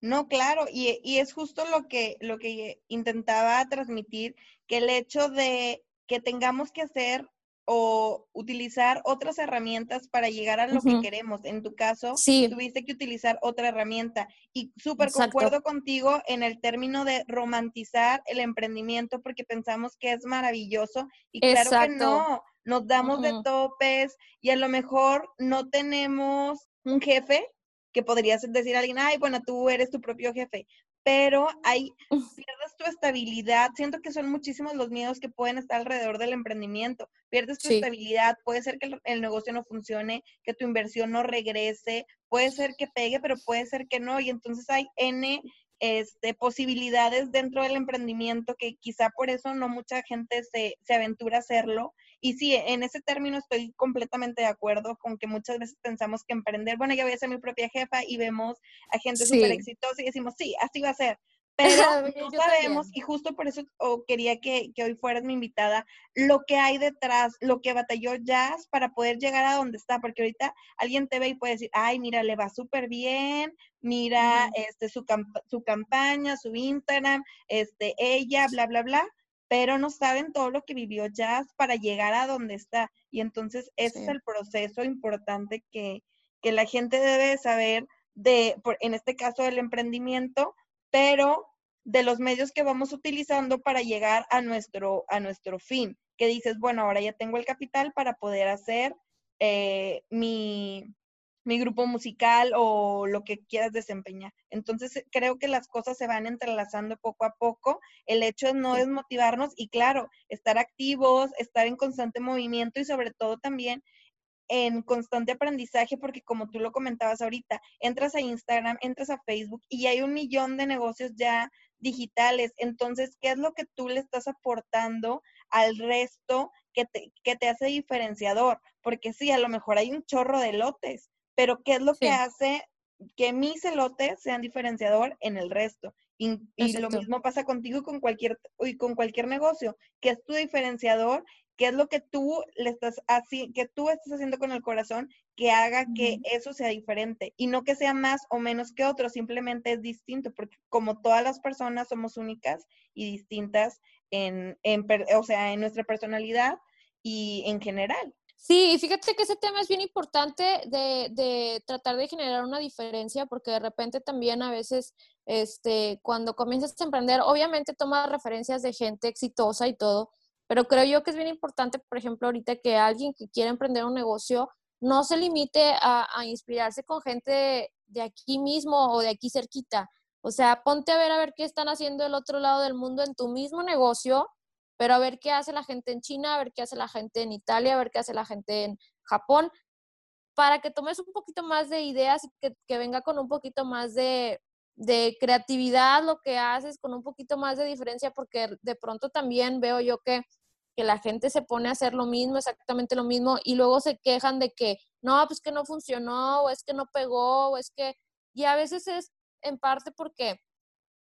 No, claro, y, y, es justo lo que, lo que intentaba transmitir, que el hecho de que tengamos que hacer o utilizar otras herramientas para llegar a lo que queremos. En tu caso, tuviste que utilizar otra herramienta. Y súper concuerdo contigo en el término de romantizar el emprendimiento porque pensamos que es maravilloso y claro que no, nos damos de topes y a lo mejor no tenemos un jefe que podrías decir a alguien, ay, bueno, tú eres tu propio jefe, pero hay, pierdes tu estabilidad. Siento que son muchísimos los miedos que pueden estar alrededor del emprendimiento. Pierdes tu estabilidad, puede ser que el, negocio no funcione, que tu inversión no regrese, puede ser que pegue, pero puede ser que no. Y entonces hay N este, posibilidades dentro del emprendimiento que quizá por eso no mucha gente se, se, aventura a hacerlo. Y sí, en ese término estoy completamente de acuerdo con que muchas veces pensamos que emprender, bueno, ya voy a ser mi propia jefa y vemos a gente súper exitosa y decimos, sí, así va a ser. Pero no sabemos, y justo por eso quería que, que, hoy fueras mi invitada, lo que hay detrás, lo que batalló Jazz para poder llegar a donde está, porque ahorita alguien te ve y puede decir, ay, mira, le va súper bien, mira este, su, su campaña, su Instagram, este, ella, bla, bla, bla, pero no saben todo lo que vivió Jazz para llegar a donde está. Y entonces ese es el proceso importante que, que la gente debe saber de, por, en este caso del emprendimiento, pero de los medios que vamos utilizando para llegar a nuestro, a nuestro fin, que dices, bueno, ahora ya tengo el capital para poder hacer eh, mi, mi grupo musical o lo que quieras desempeñar. Entonces, creo que las cosas se van entrelazando poco a poco. El hecho no es motivarnos y, claro, estar activos, estar en constante movimiento y sobre todo también en constante aprendizaje porque como tú lo comentabas ahorita, entras a Instagram, entras a Facebook y hay un millón de negocios ya digitales. Entonces, ¿qué es lo que tú le estás aportando al resto que te, que te hace diferenciador? Porque sí, a lo mejor hay un chorro de lotes, pero ¿qué es lo que hace que mis elotes sean diferenciador en el resto? Y, lo mismo pasa contigo con cualquier, y con cualquier negocio, que es tu diferenciador qué es lo que tú le estás así, que tú estás haciendo con el corazón que haga que eso sea diferente y no que sea más o menos que otro, simplemente es distinto, porque como todas las personas somos únicas y distintas en, en o sea, en nuestra personalidad y en general. Sí, fíjate que ese tema es bien importante de, de, tratar de generar una diferencia, porque de repente también a veces, este, cuando comienzas a emprender, obviamente tomas referencias de gente exitosa y todo, pero creo yo que es bien importante, por ejemplo, ahorita que alguien que quiera emprender un negocio no se limite a, inspirarse con gente de, aquí mismo o de aquí cerquita. O sea, ponte a ver a ver qué están haciendo del otro lado del mundo en tu mismo negocio, pero a ver qué hace la gente en China, a ver qué hace la gente en Italia, a ver qué hace la gente en Japón, para que tomes un poquito más de ideas y que venga con un poquito más de, de creatividad lo que haces, con un poquito más de diferencia, porque de pronto también veo yo que, que la gente se pone a hacer lo mismo, exactamente lo mismo, y luego se quejan de que no, pues que no funcionó, o es que no pegó, o es que, y a veces es en parte porque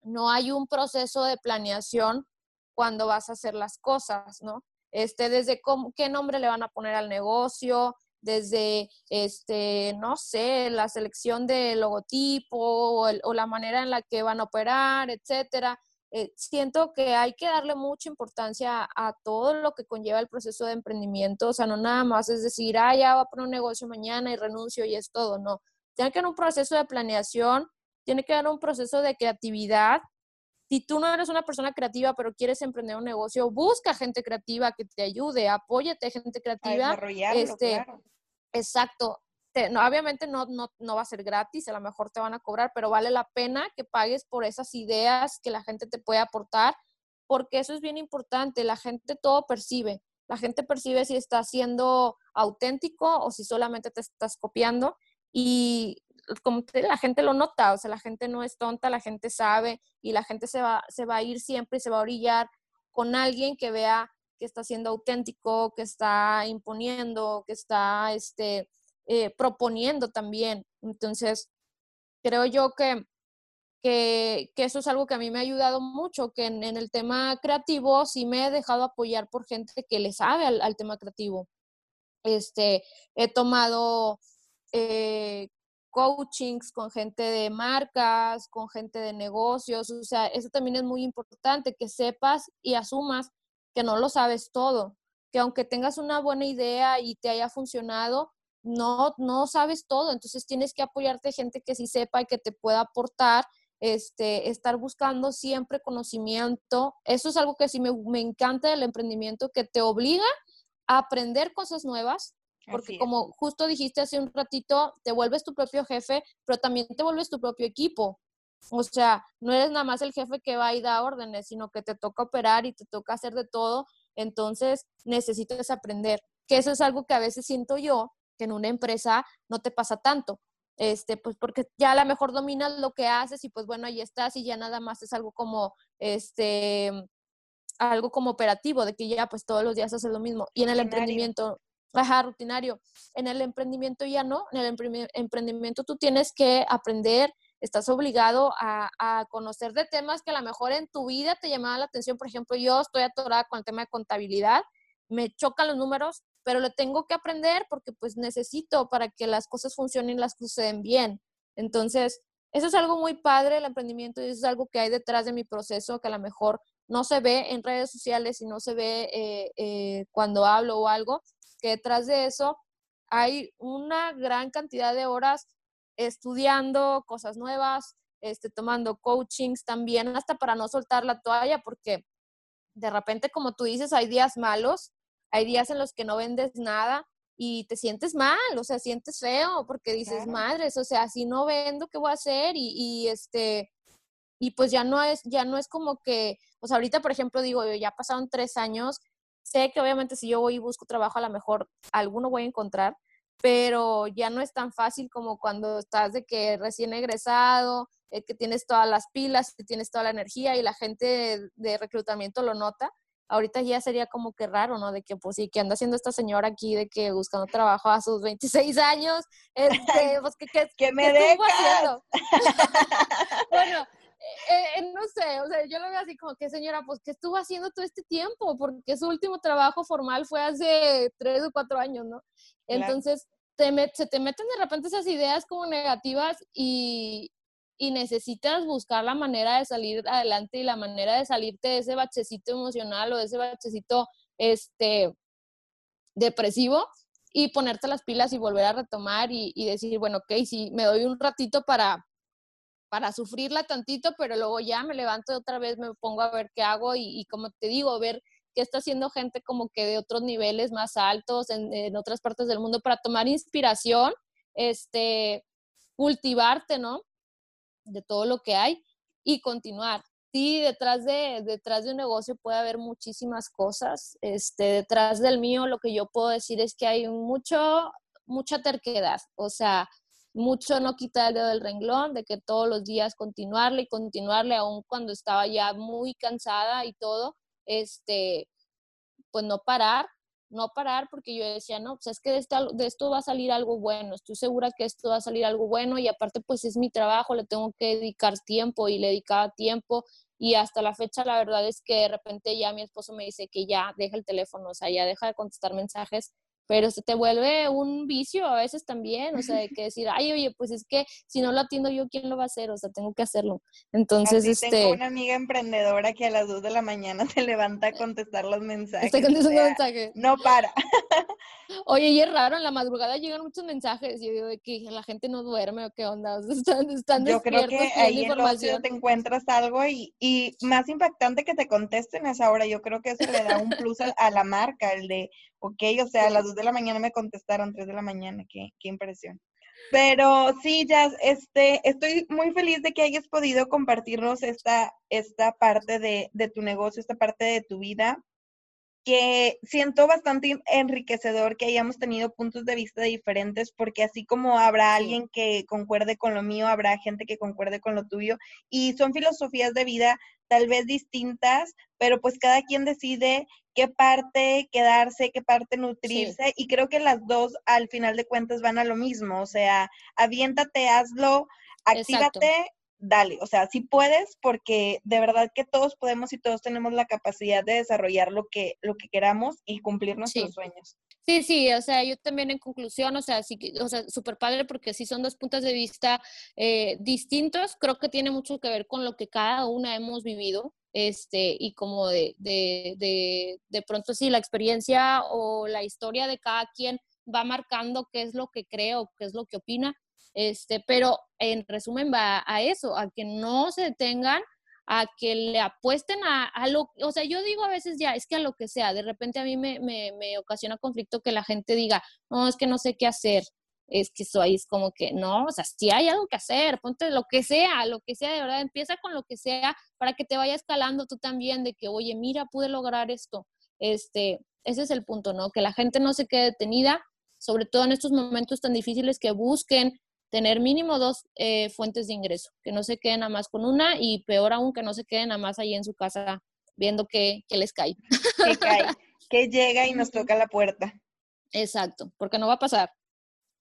no hay un proceso de planeación cuando vas a hacer las cosas, ¿no? Este, desde cómo, qué nombre le van a poner al negocio, desde, este, no sé, la selección del logotipo o, la manera en la que van a operar, etcétera. Eh, siento que hay que darle mucha importancia a todo lo que conlleva el proceso de emprendimiento, o sea, no nada más es decir, ah, ya voy a poner un negocio mañana y renuncio y es todo, no. Tiene que haber un proceso de planeación, tiene que haber un proceso de creatividad. Si tú no eres una persona creativa, pero quieres emprender un negocio, busca gente creativa que te ayude, apóyate gente creativa. este, Exacto. no, obviamente no, no, no, va a ser gratis, a lo mejor te van a cobrar, pero vale la pena que pagues por esas ideas que la gente te puede aportar, porque eso es bien importante. La gente todo percibe. La gente percibe si está siendo auténtico o si solamente te estás copiando. Y como la gente lo nota, o sea, la gente no es tonta, la gente sabe y la gente se va, se va a ir siempre y se va a orillar con alguien que vea que está siendo auténtico, que está imponiendo, que está este, eh, proponiendo también. Entonces, creo yo que, que, eso es algo que a mí me ha ayudado mucho, que en, el tema creativo sí me he dejado apoyar por gente que le sabe al, tema creativo. Este, he tomado eh, coachings con gente de marcas, con gente de negocios, o sea, eso también es muy importante, que sepas y asumas que no lo sabes todo, que aunque tengas una buena idea y te haya funcionado, no, no sabes todo, entonces tienes que apoyarte gente que sí sepa y que te pueda aportar, este, estar buscando siempre conocimiento. Eso es algo que sí me, me encanta del emprendimiento, que te obliga a aprender cosas nuevas, porque como justo dijiste hace un ratito, te vuelves tu propio jefe, pero también te vuelves tu propio equipo. O sea, no eres nada más el jefe que va y da órdenes, sino que te toca operar y te toca hacer de todo. Entonces, necesitas aprender. Que eso es algo que a veces siento yo, que en una empresa no te pasa tanto. Este, pues porque ya a lo mejor dominas lo que haces y pues bueno, ahí estás y ya nada más es algo como, este, algo como operativo, de que ya pues todos los días haces lo mismo. Y en el emprendimiento, ajá, rutinario. En el emprendimiento ya no, en el emprendimiento tú tienes que aprender, estás obligado a, conocer de temas que a lo mejor en tu vida te llamaban la atención. Por ejemplo, yo estoy atorada con el tema de contabilidad, me chocan los números, pero lo tengo que aprender porque pues necesito para que las cosas funcionen, las cosas bien. Entonces, eso es algo muy padre, el emprendimiento, y eso es algo que hay detrás de mi proceso que a lo mejor no se ve en redes sociales y no se ve eh, eh, cuando hablo o algo, que detrás de eso hay una gran cantidad de horas estudiando cosas nuevas, este, tomando coachings también, hasta para no soltar la toalla, porque de repente, como tú dices, hay días malos, hay días en los que no vendes nada y te sientes mal, o sea, sientes feo, porque dices, madres, o sea, si no vendo, ¿qué voy a hacer? Y, y, este, y pues ya no es, ya no es como que, o sea, ahorita, por ejemplo, digo, ya pasaron tres años Sé que obviamente si yo voy y busco trabajo, a lo mejor alguno voy a encontrar, pero ya no es tan fácil como cuando estás de que recién egresado, eh, que tienes todas las pilas, que tienes toda la energía y la gente de, reclutamiento lo nota. Ahorita ya sería como que raro, ¿no? De que, pues sí, que anda haciendo esta señora aquí, de que buscando trabajo a sus 26 años, este, pues, ¿qué, qué, que me ¿qué haciendo? bueno, eh, eh, no sé, o sea, yo lo veo así como que señora, pues, ¿qué estuvo haciendo todo este tiempo? Porque su último trabajo formal fue hace tres o cuatro años, ¿no? Entonces, te se te meten de repente esas ideas como negativas y, y necesitas buscar la manera de salir adelante y la manera de salirte de ese bachecito emocional o de ese bachecito, este, depresivo y ponerte las pilas y volver a retomar y, y decir, bueno, ok, si me doy un ratito para para sufrirla tantito, pero luego ya me levanto otra vez, me pongo a ver qué hago y, como te digo, ver qué está haciendo gente como que de otros niveles más altos en, otras partes del mundo para tomar inspiración, este, cultivarte, ¿no? De todo lo que hay y continuar. Sí, detrás de, detrás de un negocio puede haber muchísimas cosas. Este, detrás del mío lo que yo puedo decir es que hay mucho, mucha terquedad. O sea, mucho no quitar el del renglón, de que todos los días continuarle y continuarle, aun cuando estaba ya muy cansada y todo, este, pues no parar, no parar porque yo decía, no, pues es que de esto, de esto va a salir algo bueno, estoy segura que esto va a salir algo bueno y aparte pues es mi trabajo, le tengo que dedicar tiempo y le dedicaba tiempo y hasta la fecha la verdad es que de repente ya mi esposo me dice que ya deja el teléfono, o sea, ya deja de contestar mensajes pero se te vuelve un vicio a veces también, o sea, de que decir, ay, oye, pues es que si no lo atiendo yo, ¿quién lo va a hacer? O sea, tengo que hacerlo. Entonces, este... Tengo una amiga emprendedora que a las 2 de la mañana se levanta a contestar los mensajes. Está contestando mensajes. No para. Oye, y es raro, en la madrugada llegan muchos mensajes, y yo digo que la gente no duerme o qué onda, están, están Yo creo que ahí en te encuentras algo y, y más impactante que te contesten a esa hora, yo creo que eso le da un plus a, la marca, el de, ok, o sea, a las 2 de la mañana me contestaron, 3 de la mañana, qué, qué impresión. Pero sí, ya, este, estoy muy feliz de que hayas podido compartirnos esta, esta parte de, de tu negocio, esta parte de tu vida que siento bastante enriquecedor que hayamos tenido puntos de vista diferentes, porque así como habrá alguien que concuerde con lo mío, habrá gente que concuerde con lo tuyo, y son filosofías de vida tal vez distintas, pero pues cada quien decide qué parte quedarse, qué parte nutrirse, y creo que las dos al final de cuentas van a lo mismo, o sea, aviéntate, hazlo, actívate dale, o sea, si puedes, porque de verdad que todos podemos y todos tenemos la capacidad de desarrollar lo que, lo que queramos y cumplir nuestros sueños. Sí, sí, o sea, yo también en conclusión, o sea, sí, o sea, súper padre porque sí son dos puntos de vista eh, distintos, creo que tiene mucho que ver con lo que cada una hemos vivido, este, y como de, de, de, de pronto sí, la experiencia o la historia de cada quien va marcando qué es lo que cree o qué es lo que opina, este, pero en resumen va a eso, a que no se detengan, a que le apuesten a, a, lo, o sea, yo digo a veces ya, es que a lo que sea, de repente a mí me, me, me ocasiona conflicto que la gente diga, no, es que no sé qué hacer, es que ahí es como que, no, o sea, si hay algo que hacer, ponte lo que sea, lo que sea, de verdad, empieza con lo que sea para que te vaya escalando tú también de que, oye, mira, pude lograr esto. Este, ese es el punto, ¿no? Que la gente no se quede detenida, sobre todo en estos momentos tan difíciles, que busquen tener mínimo dos eh, fuentes de ingreso, que no se queden nada más con una y peor aún que no se queden nada más ahí en su casa viendo que, les cae. Que cae, que llega y nos toca la puerta. Exacto, porque no va a pasar.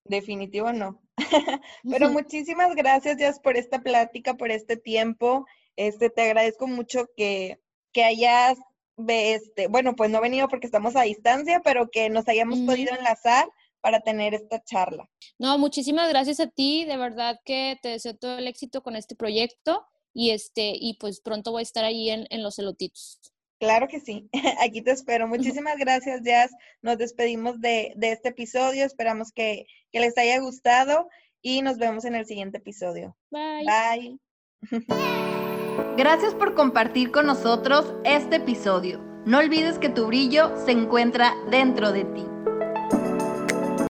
Definitivo no. Pero muchísimas gracias, Jazz, por esta plática, por este tiempo. Este, te agradezco mucho que, que hayas, este, bueno, pues no he venido porque estamos a distancia, pero que nos hayamos podido enlazar para tener esta charla. No, muchísimas gracias a ti, de verdad que te deseo todo el éxito con este proyecto y este, y pues pronto voy a estar ahí en, en los elotitos. Claro que sí, aquí te espero. Muchísimas gracias, Jazz. Nos despedimos de, este episodio. Esperamos que, que, les haya gustado y nos vemos en el siguiente episodio. Bye. Bye. Gracias por compartir con nosotros este episodio. No olvides que tu brillo se encuentra dentro de ti.